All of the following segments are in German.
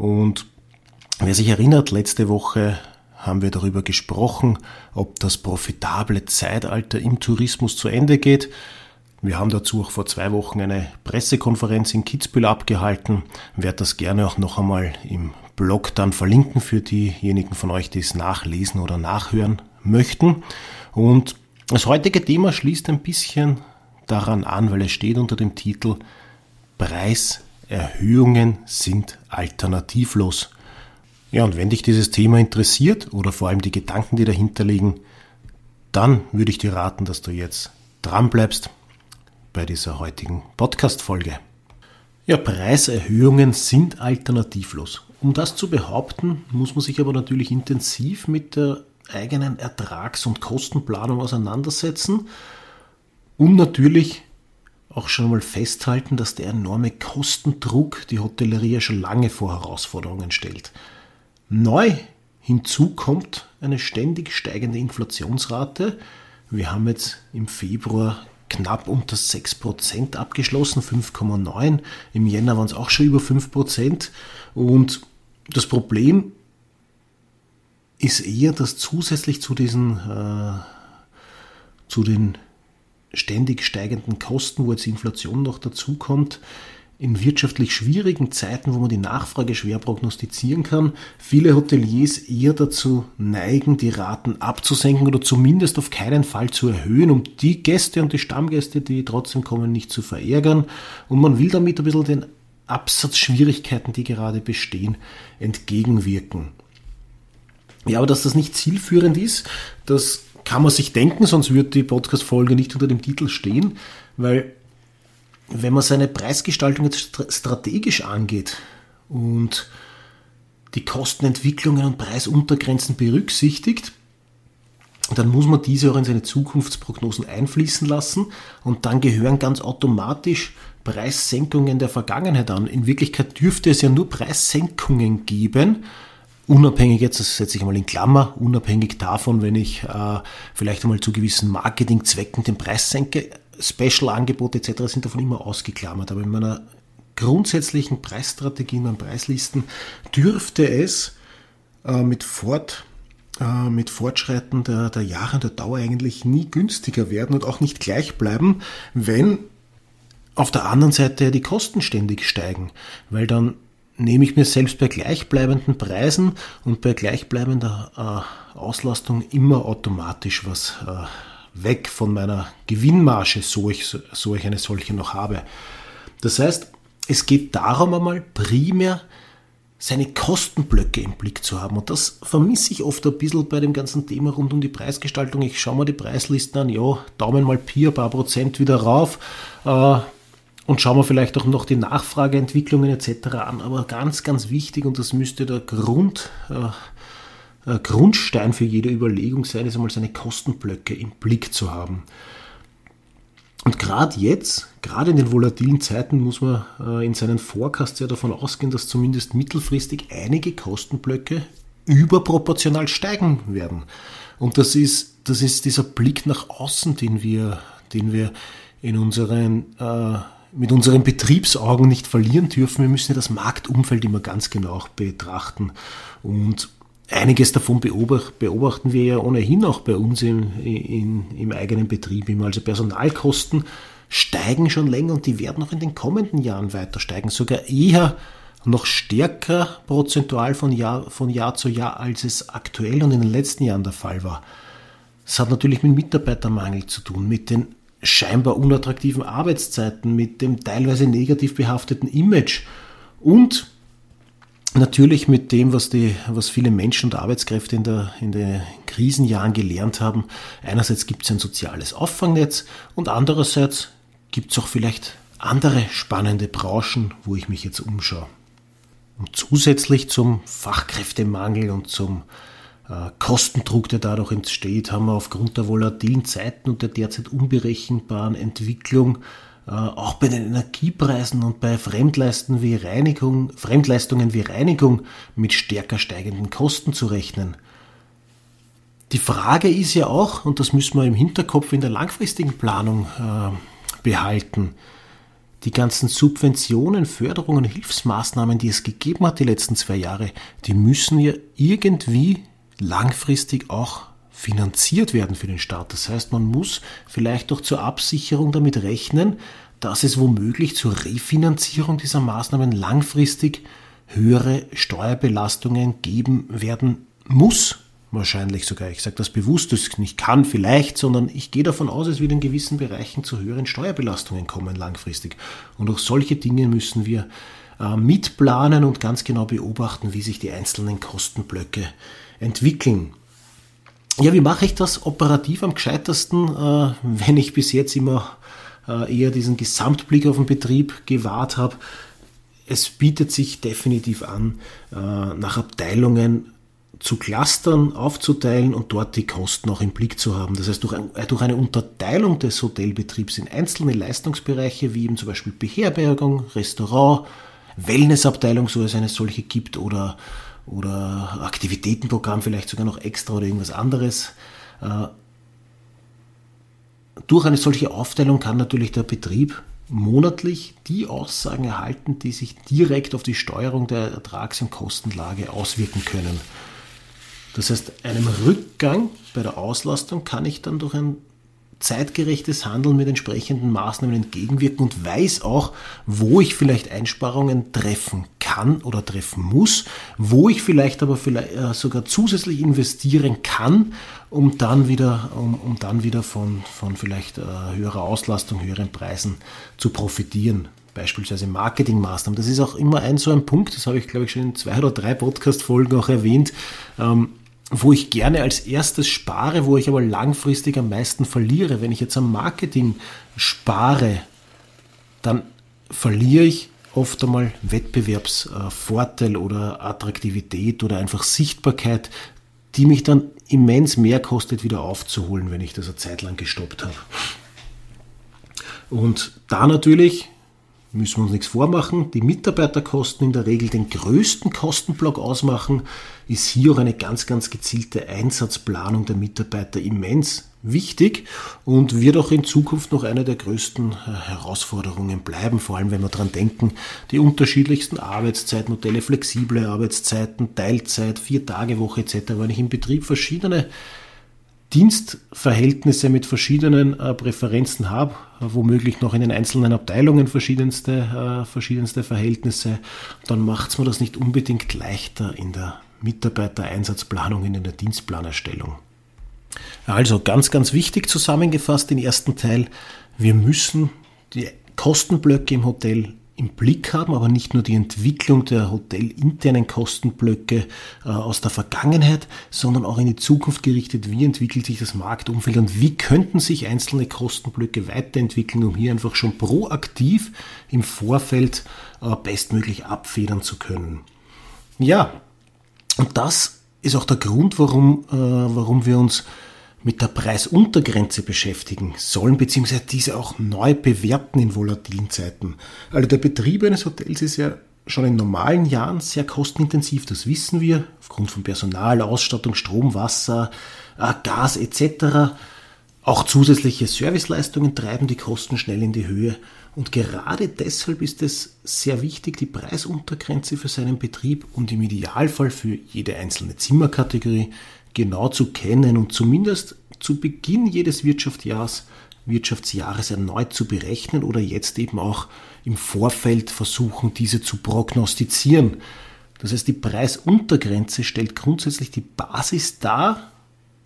Und wer sich erinnert, letzte Woche haben wir darüber gesprochen, ob das profitable Zeitalter im Tourismus zu Ende geht. Wir haben dazu auch vor zwei Wochen eine Pressekonferenz in Kitzbühel abgehalten. Ich werde das gerne auch noch einmal im Blog dann verlinken für diejenigen von euch, die es nachlesen oder nachhören möchten. Und das heutige Thema schließt ein bisschen daran an, weil es steht unter dem Titel Preis Erhöhungen sind alternativlos. Ja, und wenn dich dieses Thema interessiert oder vor allem die Gedanken, die dahinter liegen, dann würde ich dir raten, dass du jetzt dranbleibst bei dieser heutigen Podcast-Folge. Ja, Preiserhöhungen sind alternativlos. Um das zu behaupten, muss man sich aber natürlich intensiv mit der eigenen Ertrags- und Kostenplanung auseinandersetzen und natürlich auch schon mal festhalten, dass der enorme Kostendruck die Hotellerie ja schon lange vor Herausforderungen stellt. Neu hinzu kommt eine ständig steigende Inflationsrate. Wir haben jetzt im Februar knapp unter 6% abgeschlossen, 5,9. Im Jänner waren es auch schon über 5%. Und das Problem ist eher, dass zusätzlich zu diesen äh, zu den ständig steigenden Kosten, wo jetzt Inflation noch dazukommt, in wirtschaftlich schwierigen Zeiten, wo man die Nachfrage schwer prognostizieren kann, viele Hoteliers eher dazu neigen, die Raten abzusenken oder zumindest auf keinen Fall zu erhöhen, um die Gäste und die Stammgäste, die trotzdem kommen, nicht zu verärgern. Und man will damit ein bisschen den Absatzschwierigkeiten, die gerade bestehen, entgegenwirken. Ja, aber dass das nicht zielführend ist, das kann man sich denken, sonst würde die Podcast-Folge nicht unter dem Titel stehen, weil wenn man seine Preisgestaltung jetzt strategisch angeht und die Kostenentwicklungen und Preisuntergrenzen berücksichtigt, dann muss man diese auch in seine Zukunftsprognosen einfließen lassen und dann gehören ganz automatisch Preissenkungen der Vergangenheit an. In Wirklichkeit dürfte es ja nur Preissenkungen geben, unabhängig jetzt, das setze ich mal in Klammer, unabhängig davon, wenn ich äh, vielleicht einmal zu gewissen Marketingzwecken den Preis senke, Special-Angebote etc. sind davon immer ausgeklammert. Aber in meiner grundsätzlichen Preisstrategie, in meinen Preislisten, dürfte es äh, mit, Fort, äh, mit Fortschreiten der, der Jahre und der Dauer eigentlich nie günstiger werden und auch nicht gleich bleiben, wenn auf der anderen Seite die Kosten ständig steigen, weil dann nehme ich mir selbst bei gleichbleibenden Preisen und bei gleichbleibender äh, Auslastung immer automatisch was äh, weg von meiner Gewinnmarge, so ich, so ich eine solche noch habe. Das heißt, es geht darum einmal primär seine Kostenblöcke im Blick zu haben. Und das vermisse ich oft ein bisschen bei dem ganzen Thema rund um die Preisgestaltung. Ich schaue mir die Preislisten an, ja, Daumen mal Pi, ein paar Prozent wieder rauf. Äh, und schauen wir vielleicht auch noch die Nachfrageentwicklungen etc. an. Aber ganz, ganz wichtig, und das müsste der Grund, äh, äh, Grundstein für jede Überlegung sein, ist einmal seine Kostenblöcke im Blick zu haben. Und gerade jetzt, gerade in den volatilen Zeiten, muss man äh, in seinen Forecasts ja davon ausgehen, dass zumindest mittelfristig einige Kostenblöcke überproportional steigen werden. Und das ist, das ist dieser Blick nach außen, den wir, den wir in unseren äh, mit unseren Betriebsaugen nicht verlieren dürfen. Wir müssen ja das Marktumfeld immer ganz genau betrachten. Und einiges davon beobachten wir ja ohnehin auch bei uns im, in, im eigenen Betrieb immer. Also Personalkosten steigen schon länger und die werden auch in den kommenden Jahren weiter steigen. Sogar eher noch stärker prozentual von Jahr, von Jahr zu Jahr, als es aktuell und in den letzten Jahren der Fall war. Das hat natürlich mit Mitarbeitermangel zu tun, mit den scheinbar unattraktiven Arbeitszeiten, mit dem teilweise negativ behafteten Image und natürlich mit dem, was, die, was viele Menschen und Arbeitskräfte in, der, in den Krisenjahren gelernt haben. Einerseits gibt es ein soziales Auffangnetz und andererseits gibt es auch vielleicht andere spannende Branchen, wo ich mich jetzt umschaue. Und zusätzlich zum Fachkräftemangel und zum Kostendruck, der dadurch entsteht, haben wir aufgrund der volatilen Zeiten und der derzeit unberechenbaren Entwicklung äh, auch bei den Energiepreisen und bei Fremdleistungen wie Reinigung, Fremdleistungen wie Reinigung mit stärker steigenden Kosten zu rechnen. Die Frage ist ja auch, und das müssen wir im Hinterkopf in der langfristigen Planung äh, behalten, die ganzen Subventionen, Förderungen, Hilfsmaßnahmen, die es gegeben hat die letzten zwei Jahre, die müssen ja irgendwie langfristig auch finanziert werden für den Staat. Das heißt, man muss vielleicht doch zur Absicherung damit rechnen, dass es womöglich zur Refinanzierung dieser Maßnahmen langfristig höhere Steuerbelastungen geben werden muss. Wahrscheinlich sogar. Ich sage das bewusst, das nicht kann vielleicht, sondern ich gehe davon aus, es wird in gewissen Bereichen zu höheren Steuerbelastungen kommen langfristig. Und auch solche Dinge müssen wir äh, mitplanen und ganz genau beobachten, wie sich die einzelnen Kostenblöcke entwickeln. Ja, wie mache ich das operativ am gescheitersten, äh, wenn ich bis jetzt immer äh, eher diesen Gesamtblick auf den Betrieb gewahrt habe? Es bietet sich definitiv an, äh, nach Abteilungen zu clustern, aufzuteilen und dort die Kosten auch im Blick zu haben. Das heißt, durch, ein, durch, eine Unterteilung des Hotelbetriebs in einzelne Leistungsbereiche, wie eben zum Beispiel Beherbergung, Restaurant, Wellnessabteilung, so es eine solche gibt, oder oder Aktivitätenprogramm vielleicht sogar noch extra oder irgendwas anderes. Äh, durch eine solche Aufteilung kann natürlich der Betrieb monatlich die Aussagen erhalten, die sich direkt auf die Steuerung der Ertrags- und Kostenlage auswirken können. Das heißt, einem Rückgang bei der Auslastung kann ich dann durch ein zeitgerechtes Handeln mit entsprechenden Maßnahmen entgegenwirken und weiß auch, wo ich vielleicht Einsparungen treffen kann oder treffen muss, wo ich vielleicht aber vielleicht äh, sogar zusätzlich investieren kann, um dann wieder, um, um dann wieder von, von vielleicht äh, höherer Auslastung, höheren Preisen zu profitieren beispielsweise Marketingmaßnahmen. Das ist auch immer ein so ein Punkt, das habe ich glaube ich schon in zwei oder drei Podcast-Folgen auch erwähnt. Ähm, wo ich gerne als erstes spare, wo ich aber langfristig am meisten verliere. Wenn ich jetzt am Marketing spare, dann verliere ich oft einmal Wettbewerbsvorteil oder Attraktivität oder einfach Sichtbarkeit, die mich dann immens mehr kostet, wieder aufzuholen, wenn ich das eine Zeit lang gestoppt habe. Und da natürlich müssen wir uns nichts vormachen, die Mitarbeiterkosten in der Regel den größten Kostenblock ausmachen, ist hier auch eine ganz, ganz gezielte Einsatzplanung der Mitarbeiter immens wichtig und wird auch in Zukunft noch eine der größten äh, Herausforderungen bleiben, vor allem wenn wir daran denken, die unterschiedlichsten Arbeitszeitmodelle, flexible Arbeitszeiten, Teilzeit, Vier-Tage-Woche etc., wenn ich im Betrieb verschiedene Dienstverhältnisse mit verschiedenen äh, Präferenzen habe, womöglich noch in den einzelnen Abteilungen verschiedenste, äh, verschiedenste Verhältnisse, dann macht es mir das nicht unbedingt leichter in der Mitarbeitereinsatzplanung, in der Dienstplanerstellung. Also ganz, ganz wichtig zusammengefasst den ersten Teil, wir müssen die Kostenblöcke im Hotel im Blick haben, aber nicht nur die Entwicklung der hotelinternen Kostenblöcke äh, aus der Vergangenheit, sondern auch in die Zukunft gerichtet, wie entwickelt sich das Marktumfeld und wie könnten sich einzelne Kostenblöcke weiterentwickeln, um hier einfach schon proaktiv im Vorfeld äh, bestmöglich abfedern zu können. Ja, und das ist auch der Grund, warum, äh, warum wir uns mit der Preisuntergrenze beschäftigen sollen, beziehungsweise diese auch neu bewerten in volatilen Zeiten. Also der Betrieb eines Hotels ist ja schon in normalen Jahren sehr kostenintensiv, das wissen wir, aufgrund von Personal, Ausstattung, Strom, Wasser, äh, Gas etc. Auch zusätzliche Serviceleistungen treiben die Kosten schnell in die Höhe. Und gerade deshalb ist es sehr wichtig, die Preisuntergrenze für seinen Betrieb und im Idealfall für jede einzelne Zimmerkategorie genau zu kennen und zumindest zu Beginn jedes Wirtschaftsjahres, Wirtschaftsjahres erneut zu berechnen oder jetzt eben auch im Vorfeld versuchen, diese zu prognostizieren. Das heißt, die Preisuntergrenze stellt grundsätzlich die Basis dar,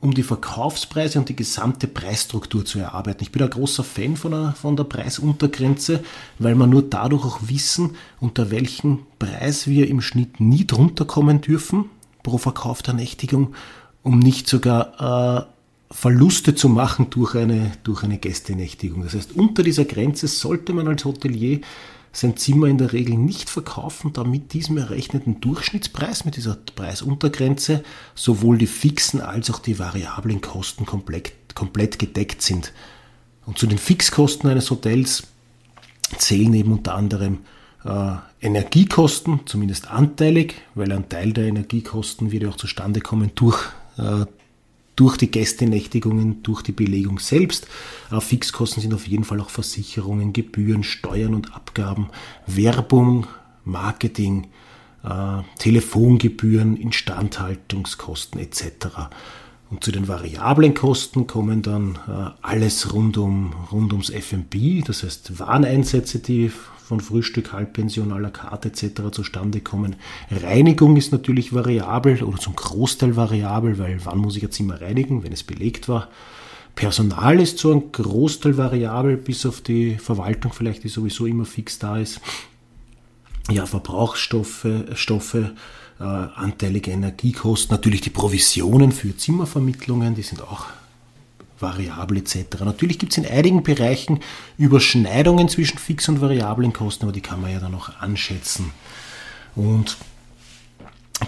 um die Verkaufspreise und die gesamte Preisstruktur zu erarbeiten. Ich bin ein großer Fan von der, von der Preisuntergrenze, weil wir nur dadurch auch wissen, unter welchem Preis wir im Schnitt nie drunter kommen dürfen pro verkaufter Nächtigung um nicht sogar äh, Verluste zu machen durch eine, durch eine Gästenächtigung. Das heißt, unter dieser Grenze sollte man als Hotelier sein Zimmer in der Regel nicht verkaufen, da mit diesem errechneten Durchschnittspreis, mit dieser Preisuntergrenze, sowohl die fixen als auch die variablen Kosten komplett, komplett gedeckt sind. Und zu den Fixkosten eines Hotels zählen eben unter anderem äh, Energiekosten, zumindest anteilig, weil ein Teil der Energiekosten wird ja auch zustande kommen durch, durch die Gästenächtigungen, durch die Belegung selbst. Äh, Fixkosten sind auf jeden Fall auch Versicherungen, Gebühren, Steuern und Abgaben, Werbung, Marketing, äh, Telefongebühren, Instandhaltungskosten etc. Und zu den variablen Kosten kommen dann äh, alles rund, um, rund ums FMB, das heißt Wareneinsätze, die von Frühstück, Halbpension, à la carte etc. zustande kommen. Reinigung ist natürlich variabel oder zum Großteil variabel, weil wann muss ich ein Zimmer reinigen, wenn es belegt war. Personal ist so ein Großteil variabel, bis auf die Verwaltung vielleicht, die sowieso immer fix da ist. Ja, Verbrauchsstoffe, Stoffe, äh, anteilige Energiekosten, natürlich die Provisionen für Zimmervermittlungen, die sind auch variabel etc. Natürlich gibt es in einigen Bereichen Überschneidungen zwischen fix und variablen Kosten, aber die kann man ja dann auch anschätzen. Und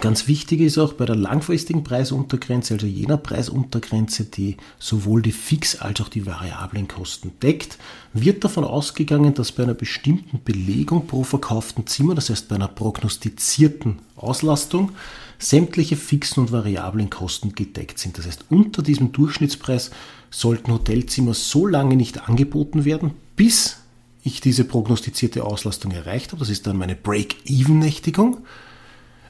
Ganz wichtig ist auch bei der langfristigen Preisuntergrenze, also jener Preisuntergrenze, die sowohl die fix als auch die variablen Kosten deckt, wird davon ausgegangen, dass bei einer bestimmten Belegung pro verkauften Zimmer, das heißt bei einer prognostizierten Auslastung, sämtliche fixen und variablen Kosten gedeckt sind. Das heißt, unter diesem Durchschnittspreis sollten Hotelzimmer so lange nicht angeboten werden, bis ich diese prognostizierte Auslastung erreicht habe. Das ist dann meine Break-Even-Nächtigung.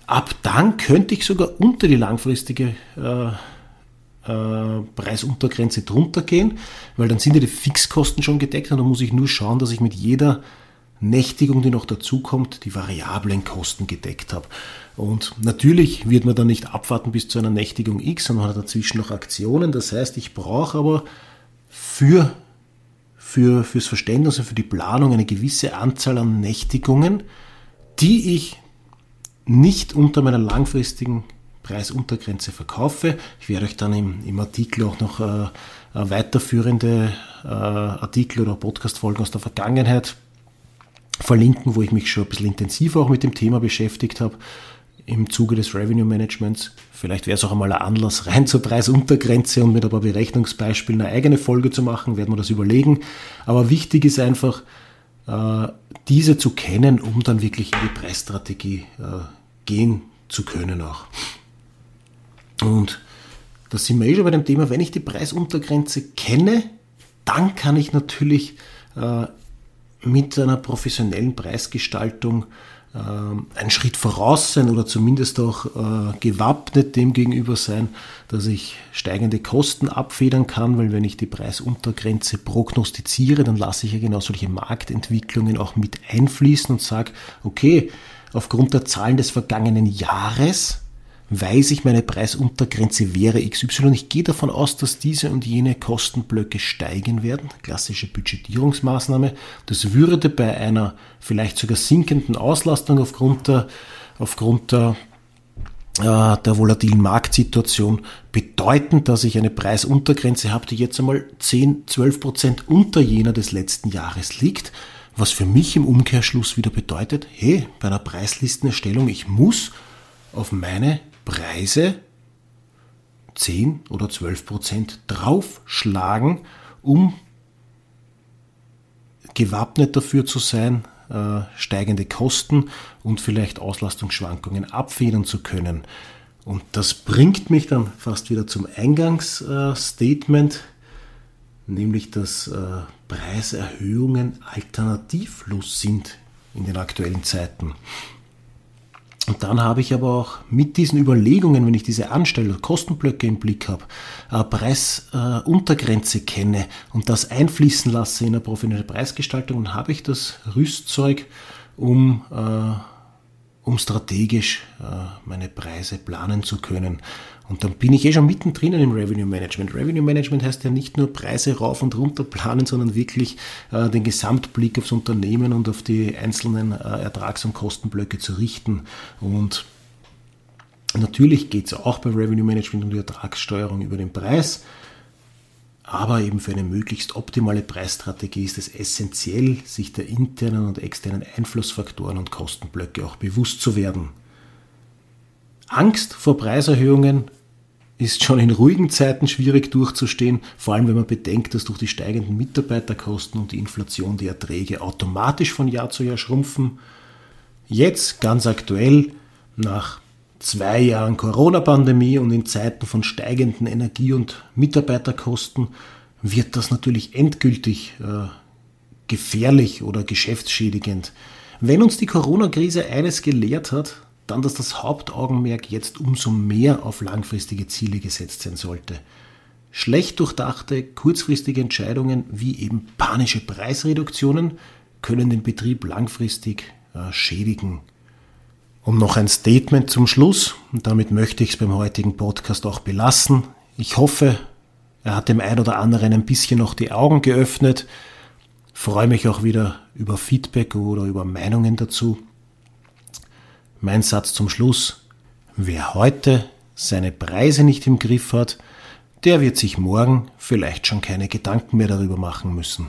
Ab dann könnte ich sogar unter die langfristige äh, äh, Preisuntergrenze drunter gehen, weil dann sind ja die Fixkosten schon gedeckt und dann muss ich nur schauen, dass ich mit jeder Nächtigung, die noch dazukommt, die variablen Kosten gedeckt habe. Und natürlich wird man dann nicht abwarten bis zu einer Nächtigung X, sondern hat dazwischen noch Aktionen. Das heißt, ich brauche aber für, für, fürs Verständnis und für die Planung eine gewisse Anzahl an Nächtigungen, die ich nicht unter meiner langfristigen Preisuntergrenze verkaufe. Ich werde euch dann im, im Artikel auch noch äh, weiterführende äh, Artikel oder Podcast-Folgen aus der Vergangenheit verlinken, wo ich mich schon ein bisschen intensiver auch mit dem Thema beschäftigt habe im Zuge des Revenue Managements. Vielleicht wäre es auch einmal ein Anlass, rein zur Preisuntergrenze und mit ein paar Berechnungsbeispielen eine eigene Folge zu machen, werden wir das überlegen. Aber wichtig ist einfach, äh, diese zu kennen, um dann wirklich in die Preisstrategie äh, gehen zu können auch. Und da sind wir eh schon bei dem Thema, wenn ich die Preisuntergrenze kenne, dann kann ich natürlich äh, mit einer professionellen Preisgestaltung äh, einen Schritt voraus sein oder zumindest auch äh, gewappnet dem gegenüber sein, dass ich steigende Kosten abfedern kann, weil wenn ich die Preisuntergrenze prognostiziere, dann lasse ich ja genau solche Marktentwicklungen auch mit einfließen und sage, okay, aufgrund der Zahlen des vergangenen Jahres weiß ich, meine Preisuntergrenze wäre XY. Ich gehe davon aus, dass diese und jene Kostenblöcke steigen werden. Klassische Budgetierungsmaßnahme. Das würde bei einer vielleicht sogar sinkenden Auslastung aufgrund der, aufgrund der, äh, der volatilen Marktsituation bedeuten, dass ich eine Preisuntergrenze habe, die jetzt einmal 10, 12 Prozent unter jener des letzten Jahres liegt. Was für mich im Umkehrschluss wieder bedeutet, hey, bei einer Preislistenerstellung, ich muss auf meine Preise 10 oder 12 Prozent draufschlagen, um gewappnet dafür zu sein, äh, steigende Kosten und vielleicht Auslastungsschwankungen abfedern zu können. Und das bringt mich dann fast wieder zum Eingangsstatement, nämlich dass äh, Preiserhöhungen alternativlos sind in den aktuellen Zeiten. Und dann habe ich aber auch mit diesen Überlegungen, wenn ich diese Anstelle, Kostenblöcke im Blick habe, Preisuntergrenze kenne und das einfließen lasse in eine professionelle Preisgestaltung, dann habe ich das Rüstzeug, um äh, um strategisch äh, meine Preise planen zu können. Und dann bin ich eh schon mittendrin im Revenue Management. Revenue Management heißt ja nicht nur Preise rauf und runter planen, sondern wirklich äh, den Gesamtblick aufs Unternehmen und auf die einzelnen äh, Ertrags- und Kostenblöcke zu richten. Und natürlich geht es auch bei Revenue Management um die Ertragssteuerung über den Preis. Aber eben für eine möglichst optimale Preisstrategie ist es essentiell, sich der internen und externen Einflussfaktoren und Kostenblöcke auch bewusst zu werden. Angst vor Preiserhöhungen ist schon in ruhigen Zeiten schwierig durchzustehen, vor allem wenn man bedenkt, dass durch die steigenden Mitarbeiterkosten und die Inflation die Erträge automatisch von Jahr zu Jahr schrumpfen. Jetzt ganz aktuell, nach zwei Jahren Corona-Pandemie und in Zeiten von steigenden Energie- und Mitarbeiterkosten, wird das natürlich endgültig äh, gefährlich oder geschäftsschädigend. Wenn uns die Corona-Krise eines gelehrt hat, dann, dass das Hauptaugenmerk jetzt umso mehr auf langfristige Ziele gesetzt sein sollte. Schlecht durchdachte, kurzfristige Entscheidungen wie eben panische Preisreduktionen können den Betrieb langfristig äh, schädigen. Und noch ein Statement zum Schluss, und damit möchte ich es beim heutigen Podcast auch belassen. Ich hoffe, er hat dem einen oder anderen ein bisschen noch die Augen geöffnet. Freue mich auch wieder über Feedback oder über Meinungen dazu. Mein Satz zum Schluss. Wer heute seine Preise nicht im Griff hat, der wird sich morgen vielleicht schon keine Gedanken mehr darüber machen müssen.